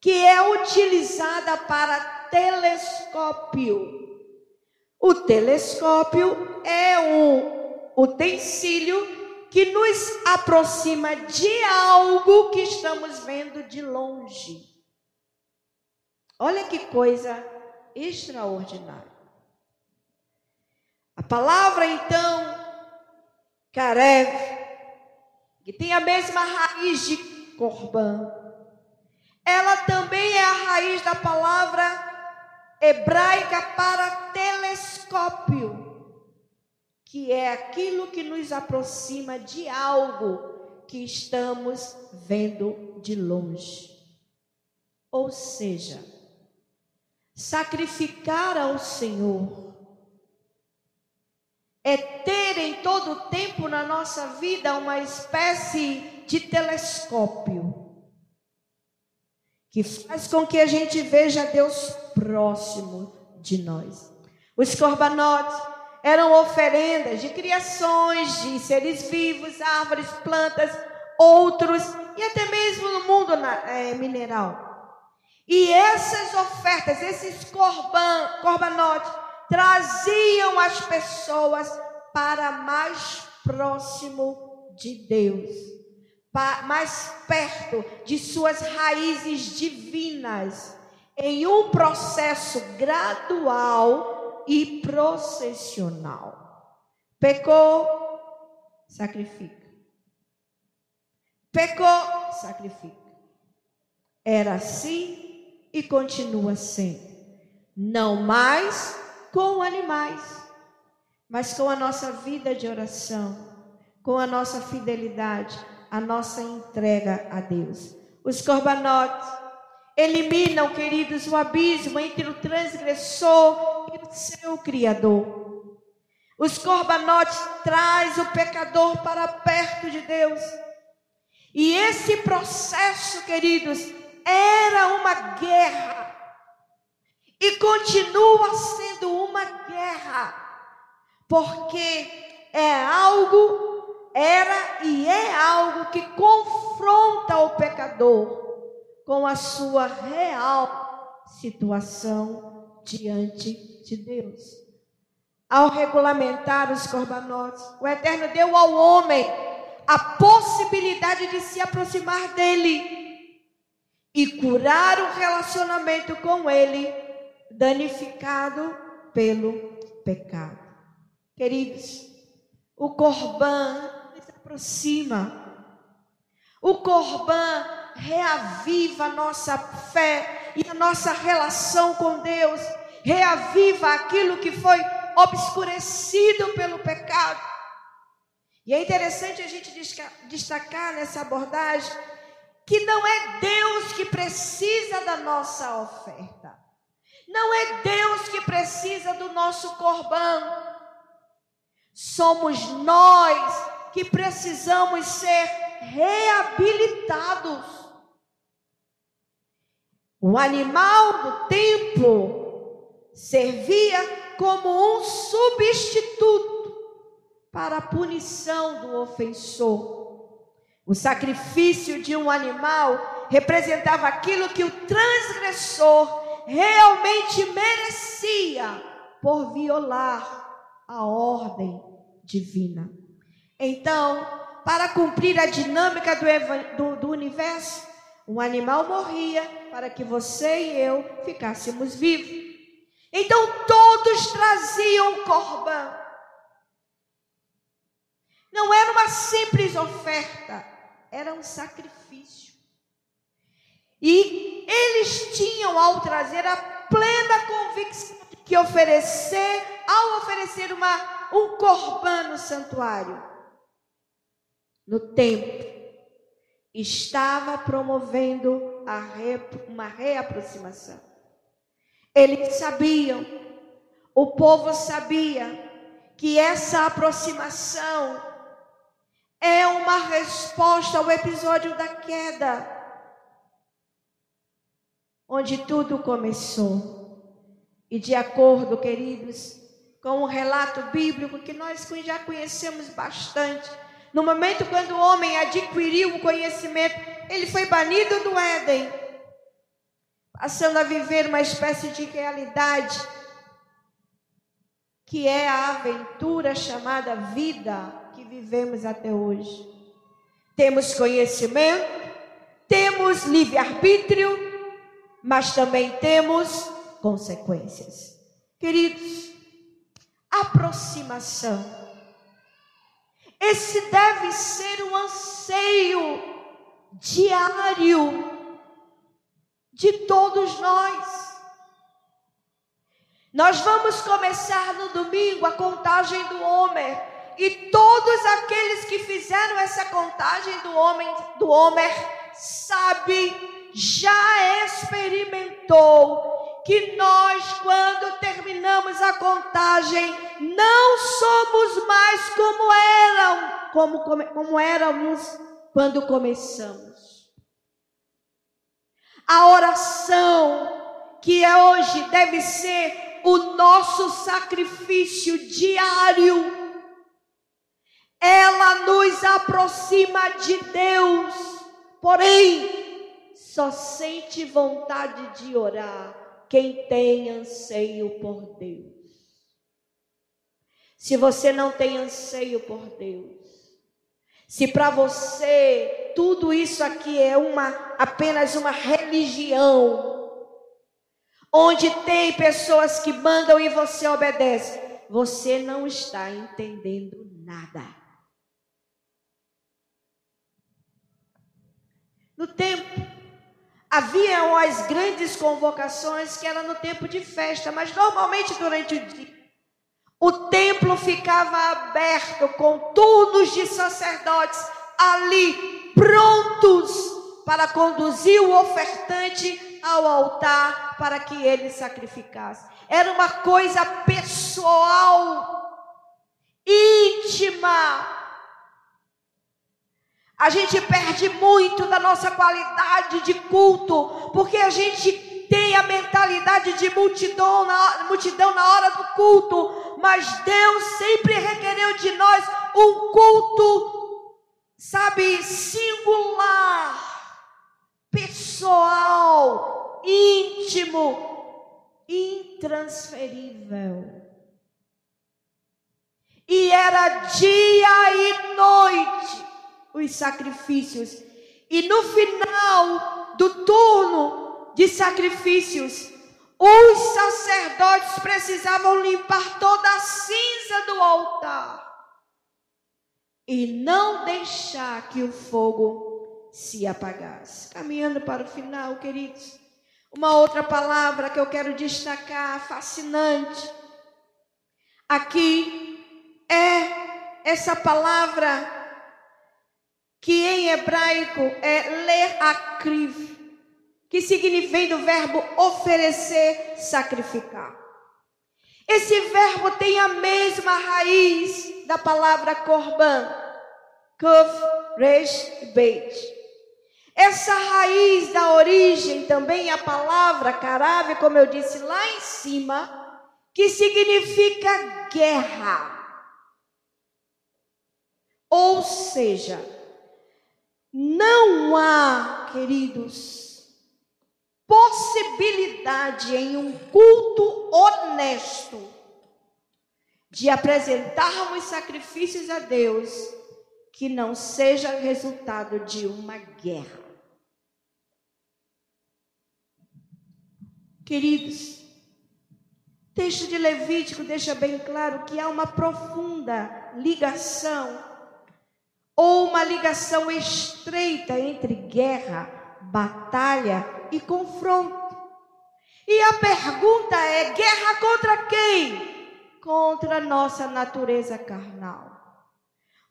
que é utilizada para telescópio. O telescópio é um utensílio que nos aproxima de algo que estamos vendo de longe. Olha que coisa extraordinária. A palavra então, Karev, que tem a mesma raiz de Corban, ela também é a raiz da palavra hebraica para telescópio que é aquilo que nos aproxima de algo que estamos vendo de longe. Ou seja, sacrificar ao Senhor é ter em todo o tempo na nossa vida uma espécie de telescópio que faz com que a gente veja Deus próximo de nós. Os corbanotes eram oferendas de criações, de seres vivos, árvores, plantas, outros e até mesmo no mundo é, mineral. E essas ofertas, esses corban, corbanotes, traziam as pessoas para mais próximo de Deus, mais perto de suas raízes divinas, em um processo gradual e processional. Pecou, sacrifica. Pecou, sacrifica. Era assim e continua sendo. Não mais com animais, mas com a nossa vida de oração, com a nossa fidelidade, a nossa entrega a Deus. Os corbanotes eliminam, queridos, o abismo entre o transgressor seu Criador. Os corbanotes traz o pecador para perto de Deus. E esse processo, queridos, era uma guerra. E continua sendo uma guerra. Porque é algo era e é algo que confronta o pecador com a sua real situação diante de Deus. Ao regulamentar os corbanotes, o Eterno deu ao homem a possibilidade de se aproximar dele e curar o relacionamento com ele, danificado pelo pecado. Queridos, o corban se aproxima. O corban reaviva a nossa fé e a nossa relação com Deus, reaviva aquilo que foi obscurecido pelo pecado. E é interessante a gente destacar nessa abordagem que não é Deus que precisa da nossa oferta. Não é Deus que precisa do nosso corbão. Somos nós que precisamos ser reabilitados. O animal do templo servia como um substituto para a punição do ofensor. O sacrifício de um animal representava aquilo que o transgressor realmente merecia por violar a ordem divina. Então, para cumprir a dinâmica do, do, do universo, um animal morria para que você e eu ficássemos vivos. Então todos traziam corban. Não era uma simples oferta, era um sacrifício. E eles tinham ao trazer a plena convicção de que oferecer ao oferecer uma, um corban no santuário, no templo, estava promovendo re, uma reaproximação. Eles sabiam, o povo sabia, que essa aproximação é uma resposta ao episódio da queda, onde tudo começou. E de acordo, queridos, com um relato bíblico que nós já conhecemos bastante. No momento quando o homem adquiriu o conhecimento, ele foi banido do Éden, passando a viver uma espécie de realidade que é a aventura chamada vida que vivemos até hoje. Temos conhecimento, temos livre-arbítrio, mas também temos consequências. Queridos, aproximação. Esse deve ser um anseio diário de todos nós. Nós vamos começar no domingo a contagem do Homer. E todos aqueles que fizeram essa contagem do homem do Homer sabe, já experimentou que nós, quando terminamos a contagem, não somos mais como eram, como, como, como éramos quando começamos. A oração, que é hoje deve ser o nosso sacrifício diário, ela nos aproxima de Deus, porém, só sente vontade de orar quem tem anseio por Deus. Se você não tem anseio por Deus, se para você tudo isso aqui é uma apenas uma religião, onde tem pessoas que mandam e você obedece, você não está entendendo nada. No tempo Haviam as grandes convocações que era no tempo de festa, mas normalmente durante o dia o templo ficava aberto com turnos de sacerdotes ali prontos para conduzir o ofertante ao altar para que ele sacrificasse. Era uma coisa pessoal, íntima, a gente perde muito da nossa qualidade de culto, porque a gente tem a mentalidade de multidão na, multidão na hora do culto, mas Deus sempre requereu de nós um culto sabe, singular, pessoal, íntimo, intransferível. E era dia e noite os sacrifícios. E no final do turno de sacrifícios, os sacerdotes precisavam limpar toda a cinza do altar e não deixar que o fogo se apagasse. Caminhando para o final, queridos, uma outra palavra que eu quero destacar, fascinante, aqui é essa palavra que em hebraico é ler akriv, que significa do verbo oferecer, sacrificar. Esse verbo tem a mesma raiz da palavra korban, kuf, resh, beit. Essa raiz da origem também a palavra carave, como eu disse lá em cima, que significa guerra. Ou seja, não há, queridos, possibilidade em um culto honesto de apresentarmos sacrifícios a Deus que não seja resultado de uma guerra. Queridos, texto de Levítico deixa bem claro que há uma profunda ligação ou uma ligação estreita entre guerra, batalha e confronto. E a pergunta é: guerra contra quem? Contra a nossa natureza carnal,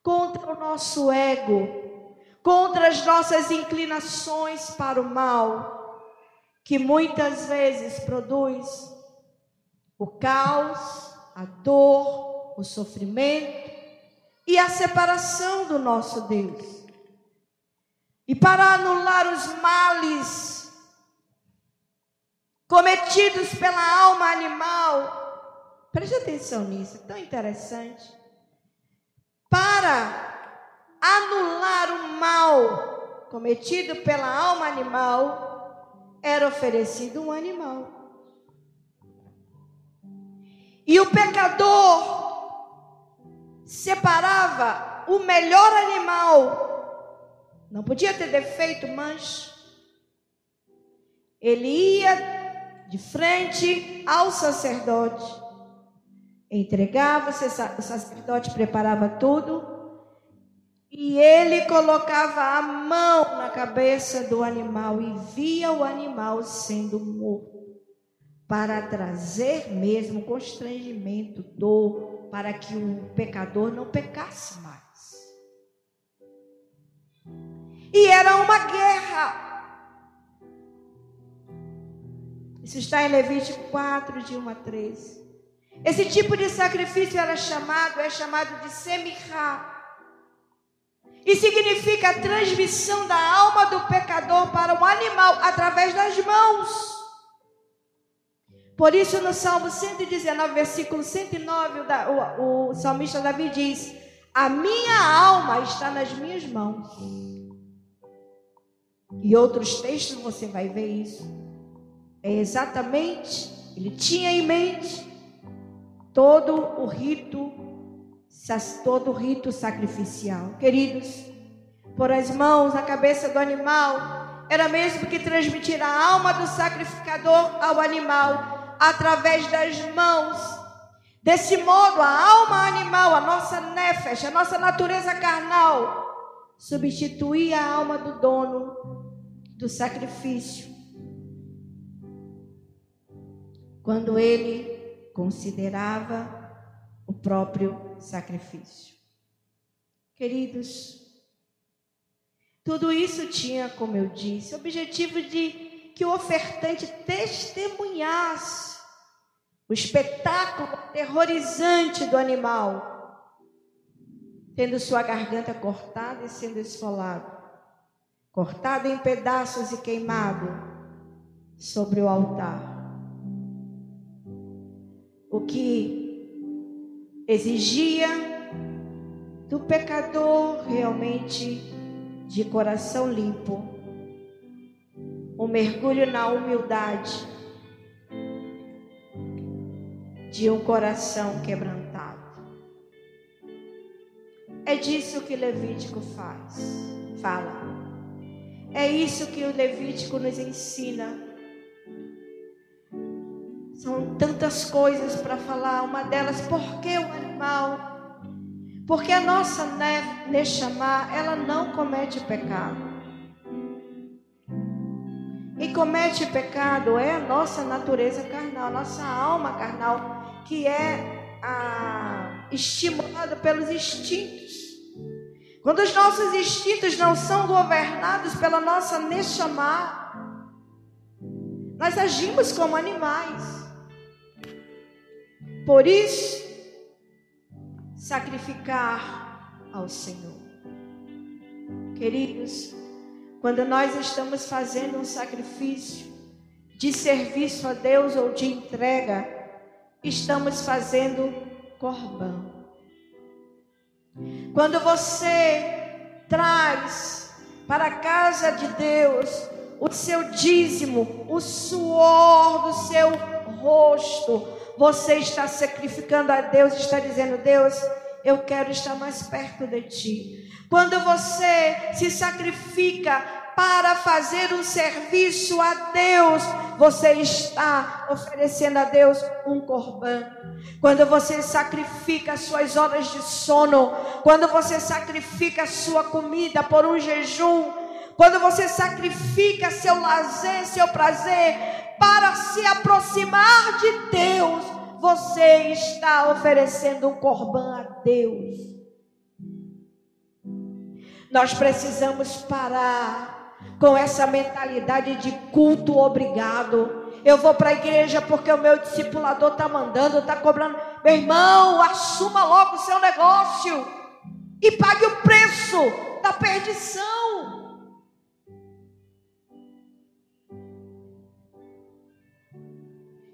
contra o nosso ego, contra as nossas inclinações para o mal, que muitas vezes produz o caos, a dor, o sofrimento e a separação do nosso Deus. E para anular os males cometidos pela alma animal. Preste atenção nisso, é tão interessante. Para anular o mal cometido pela alma animal, era oferecido um animal. E o pecador separava o melhor animal, não podia ter defeito, mancha. Ele ia de frente ao sacerdote, entregava, o sacerdote preparava tudo e ele colocava a mão na cabeça do animal e via o animal sendo morto, para trazer mesmo constrangimento, dor, para que o pecador não pecasse mais. E era uma guerra. Isso está em Levítico 4, de 1 a 13. Esse tipo de sacrifício era chamado, é chamado de semirá. E significa a transmissão da alma do pecador para o animal através das mãos. Por isso, no Salmo 119, versículo 109, o, o, o salmista Davi diz: A minha alma está nas minhas mãos. E outros textos você vai ver isso. É exatamente, ele tinha em mente todo o rito, todo o rito sacrificial. Queridos, por as mãos na cabeça do animal, era mesmo que transmitir a alma do sacrificador ao animal através das mãos. Desse modo, a alma animal, a nossa nefesh, a nossa natureza carnal, substituía a alma do dono do sacrifício quando ele considerava o próprio sacrifício. Queridos, tudo isso tinha, como eu disse, o objetivo de que o ofertante testemunhasse o espetáculo aterrorizante do animal, tendo sua garganta cortada e sendo esfolado, cortado em pedaços e queimado sobre o altar. O que exigia do pecador realmente de coração limpo, um mergulho na humildade de um coração quebrantado. É disso que Levítico faz, fala. É isso que o Levítico nos ensina. São tantas coisas para falar, uma delas, por que o animal porque a nossa Neshama, ela não comete pecado. E comete pecado é a nossa natureza carnal, nossa alma carnal, que é a, estimulada pelos instintos. Quando os nossos instintos não são governados pela nossa Neshama, nós agimos como animais. Por isso, sacrificar ao Senhor. Queridos, quando nós estamos fazendo um sacrifício de serviço a Deus ou de entrega, estamos fazendo corbão. Quando você traz para a casa de Deus o seu dízimo, o suor do seu rosto, você está sacrificando a Deus, está dizendo: Deus, eu quero estar mais perto de ti. Quando você se sacrifica para fazer um serviço a Deus, você está oferecendo a Deus um corbã. Quando você sacrifica suas horas de sono, quando você sacrifica sua comida por um jejum, quando você sacrifica seu lazer, seu prazer, para se aproximar de Deus, você está oferecendo um corbã a Deus. Nós precisamos parar com essa mentalidade de culto obrigado. Eu vou para a igreja porque o meu discipulador está mandando, está cobrando. Meu irmão, assuma logo o seu negócio e pague o preço da perdição.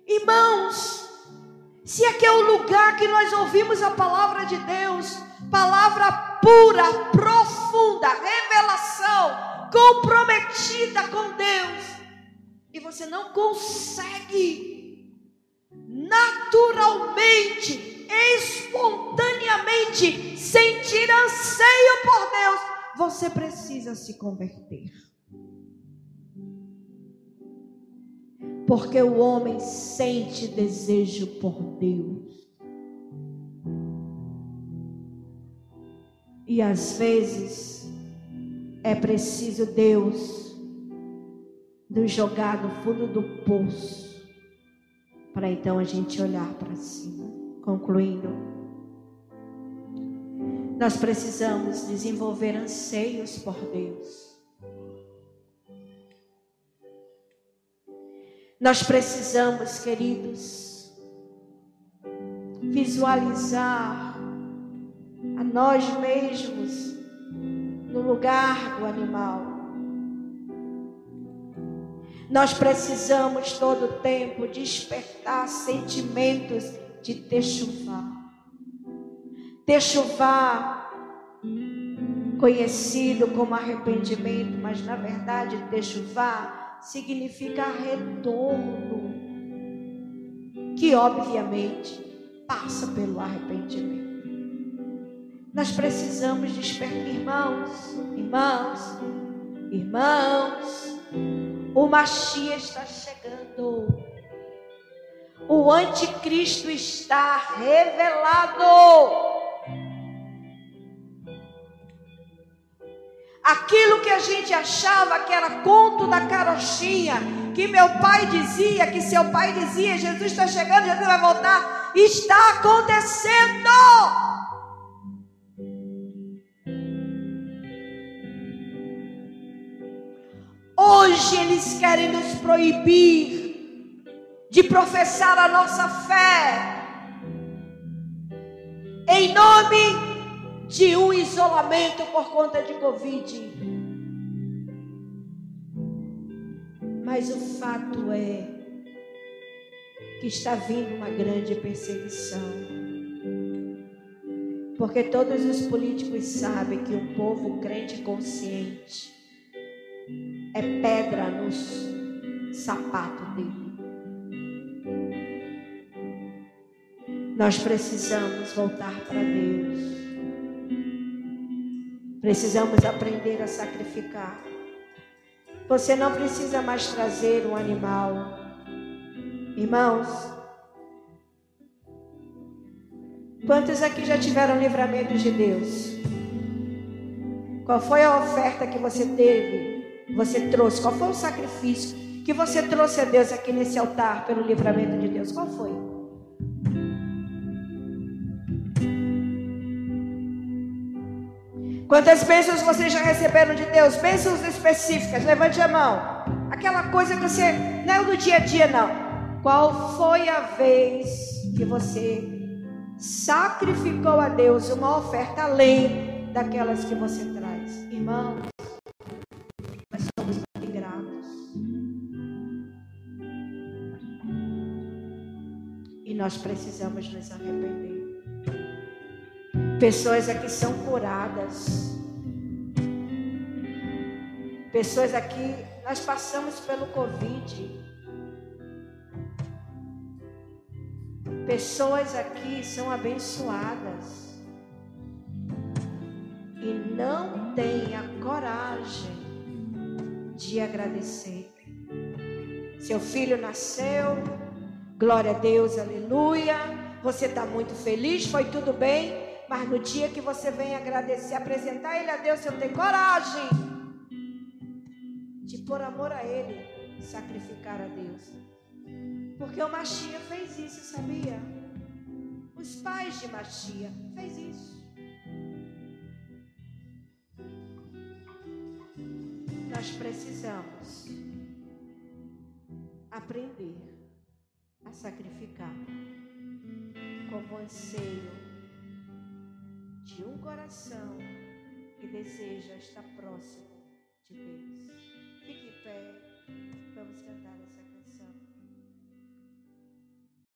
Irmãos, se aqui é o lugar que nós ouvimos a palavra de Deus, palavra pura, profunda, revelação, comprometida com Deus, e você não consegue naturalmente, espontaneamente sentir anseio por Deus, você precisa se converter. Porque o homem sente desejo por Deus. E às vezes é preciso Deus nos jogar no fundo do poço para então a gente olhar para cima. Concluindo, nós precisamos desenvolver anseios por Deus. Nós precisamos, queridos, visualizar a nós mesmos no lugar do animal. Nós precisamos todo tempo despertar sentimentos de techuvá. Techuvá, conhecido como arrependimento, mas na verdade techuvá significa retorno, que obviamente passa pelo arrependimento. Nós precisamos despertar, irmãos, irmãos, irmãos. O Machia está chegando. O anticristo está revelado. Aquilo que a gente achava que era conto da carochinha, que meu pai dizia, que seu pai dizia, Jesus está chegando, Jesus vai voltar, está acontecendo. Hoje eles querem nos proibir de professar a nossa fé, em nome de um isolamento por conta de Covid. Mas o fato é que está vindo uma grande perseguição. Porque todos os políticos sabem que um povo crente consciente é pedra nos sapato dele. Nós precisamos voltar para Deus. Precisamos aprender a sacrificar. Você não precisa mais trazer um animal. Irmãos, quantos aqui já tiveram livramento de Deus? Qual foi a oferta que você teve? Você trouxe? Qual foi o sacrifício que você trouxe a Deus aqui nesse altar pelo livramento de Deus? Qual foi? Quantas bênçãos vocês já receberam de Deus? Bênçãos específicas. Levante a mão. Aquela coisa que você não é do dia a dia, não. Qual foi a vez que você sacrificou a Deus uma oferta além daquelas que você traz? Irmãos, nós precisamos nos arrepender. Pessoas aqui são curadas. Pessoas aqui, nós passamos pelo Covid. Pessoas aqui são abençoadas e não têm a coragem de agradecer. Seu filho nasceu, glória a Deus, aleluia. Você está muito feliz, foi tudo bem. Mas no dia que você vem agradecer, apresentar Ele a Deus, você não tem coragem de por amor a Ele sacrificar a Deus. Porque o Machia fez isso, sabia? Os pais de Machia fez isso. Nós precisamos aprender a sacrificar, como anseio de um coração que deseja estar próximo de Deus. Fique em pé, vamos cantar.